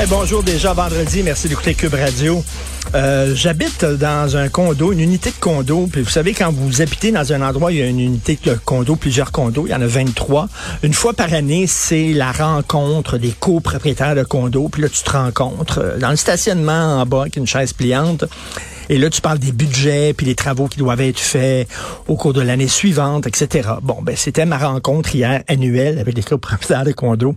Eh, bonjour déjà vendredi, merci d'écouter Cube Radio. Euh, J'habite dans un condo, une unité de condo. Puis vous savez, quand vous habitez dans un endroit, il y a une unité de condo, plusieurs condos, il y en a 23. Une fois par année, c'est la rencontre des copropriétaires de condos. Puis là, tu te rencontres euh, dans le stationnement en bas avec une chaise pliante. Et là, tu parles des budgets, puis les travaux qui doivent être faits au cours de l'année suivante, etc. Bon, ben c'était ma rencontre hier annuelle avec les copropriétaires de condos.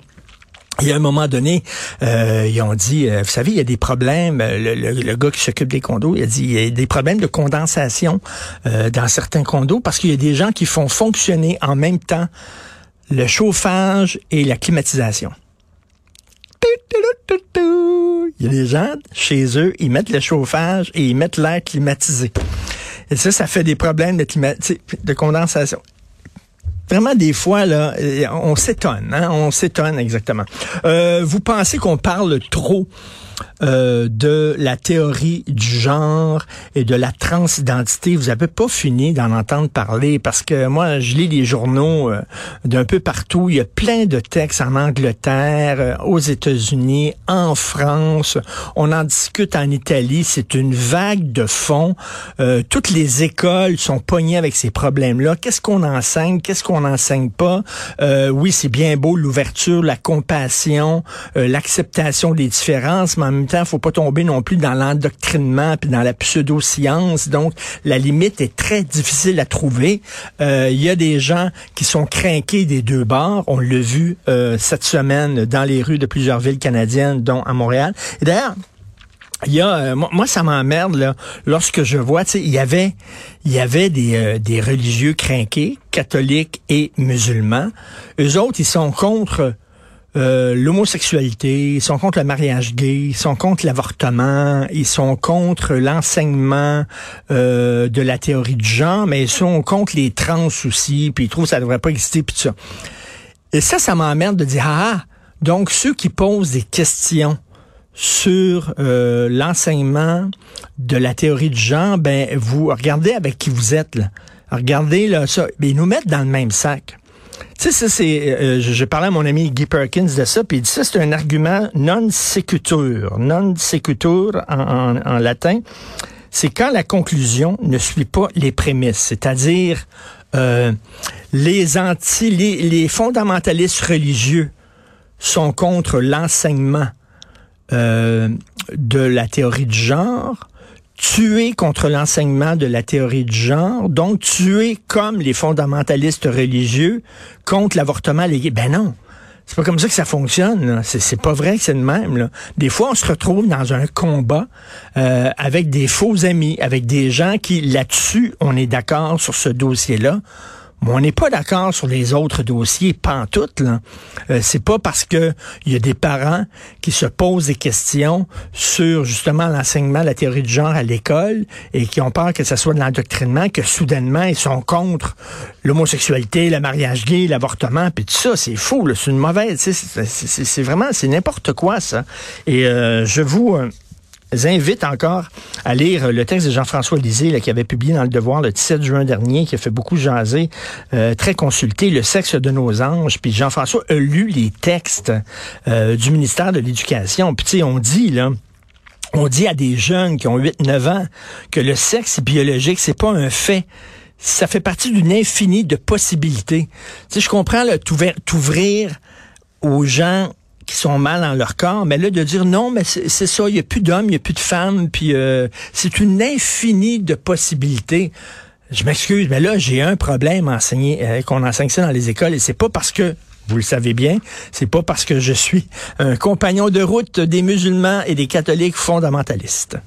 Il y a un moment donné, euh, ils ont dit, euh, vous savez, il y a des problèmes. euh, Le, le- le gars qui s'occupe des condos, il a dit, il y a des problèmes de condensation euh, dans certains condos parce qu'il y a des gens qui font fonctionner en même temps le chauffage et la climatisation. Il y a des gens chez eux, ils mettent le chauffage et ils mettent l'air climatisé. Et ça, ça fait des problèmes de, de condensation vraiment des fois là, on s'étonne, hein? on s'étonne exactement. Euh, vous pensez qu'on parle trop euh, de la théorie du genre et de la transidentité. Vous avez pas fini d'en entendre parler parce que moi, je lis les journaux euh, d'un peu partout. Il y a plein de textes en Angleterre, euh, aux États-Unis, en France. On en discute en Italie. C'est une vague de fond. Toutes les écoles sont pognées avec ces problèmes-là. Qu'est-ce qu'on enseigne? Qu'est-ce qu'on n'enseigne pas? Oui, c'est bien beau l'ouverture, la compassion, l'acceptation des différences, mais en même temps, faut pas tomber non plus dans l'endoctrinement puis dans la pseudo-science. Donc, la limite est très difficile à trouver. Euh, Il y a des gens qui sont craqués des deux bords. On l'a vu euh, cette semaine dans les rues de plusieurs villes canadiennes, dont à Montréal. Et d'ailleurs, il y a, euh, moi, ça m'emmerde là, lorsque je vois, tu sais, il y avait, il y avait des, euh, des religieux crinqués, catholiques et musulmans. Eux autres, ils sont contre euh, l'homosexualité, ils sont contre le mariage gay, ils sont contre l'avortement, ils sont contre l'enseignement euh, de la théorie du genre, mais ils sont contre les trans aussi, puis ils trouvent que ça devrait pas exister, puis tout ça. Et ça, ça m'emmerde de dire ah, donc ceux qui posent des questions sur euh, l'enseignement de la théorie du genre, ben vous regardez avec qui vous êtes là. Regardez là ça, ben, ils nous mettent dans le même sac. Tu sais, ça, c'est, euh, je, je parlais à mon ami Guy Perkins de ça, puis il dit ça, c'est un argument non secutur. Non secutur en, en, en latin, c'est quand la conclusion ne suit pas les prémices, c'est-à-dire euh, les anti, les, les fondamentalistes religieux sont contre l'enseignement euh, de la théorie du genre, tuer contre l'enseignement de la théorie du genre, donc tuer comme les fondamentalistes religieux contre l'avortement légal. Ben non. C'est pas comme ça que ça fonctionne. C'est, pas vrai c'est de même. Là. Des fois, on se retrouve dans un combat euh, avec des faux amis, avec des gens qui, là-dessus, on est d'accord sur ce dossier-là. On n'est pas d'accord sur les autres dossiers, pantoute, là. Euh, c'est pas parce que il y a des parents qui se posent des questions sur justement l'enseignement de la théorie du genre à l'école et qui ont peur que ce soit de l'endoctrinement que soudainement ils sont contre l'homosexualité, le mariage gay, l'avortement, puis tout ça, c'est fou. C'est une mauvaise, c'est vraiment, c'est n'importe quoi, ça. Et euh, je vous... euh, invite encore à lire le texte de Jean-François Lisée qui avait publié dans Le Devoir le 17 juin dernier, qui a fait beaucoup jaser, euh, très consulté, Le sexe de nos anges. Puis Jean-François a lu les textes euh, du ministère de l'Éducation. Puis tu sais, on dit, là, on dit à des jeunes qui ont 8-9 ans que le sexe biologique, c'est pas un fait. Ça fait partie d'une infinie de possibilités. Tu sais, je comprends t'ouvrir t'ouvrir aux gens qui sont mal dans leur corps, mais là de dire non, mais c'est ça, il n'y a plus d'hommes, il n'y a plus de femmes, puis euh, c'est une infinie de possibilités. Je m'excuse, mais là j'ai un problème à enseigner, euh, qu'on enseigne ça dans les écoles, et c'est pas parce que vous le savez bien, c'est pas parce que je suis un compagnon de route des musulmans et des catholiques fondamentalistes.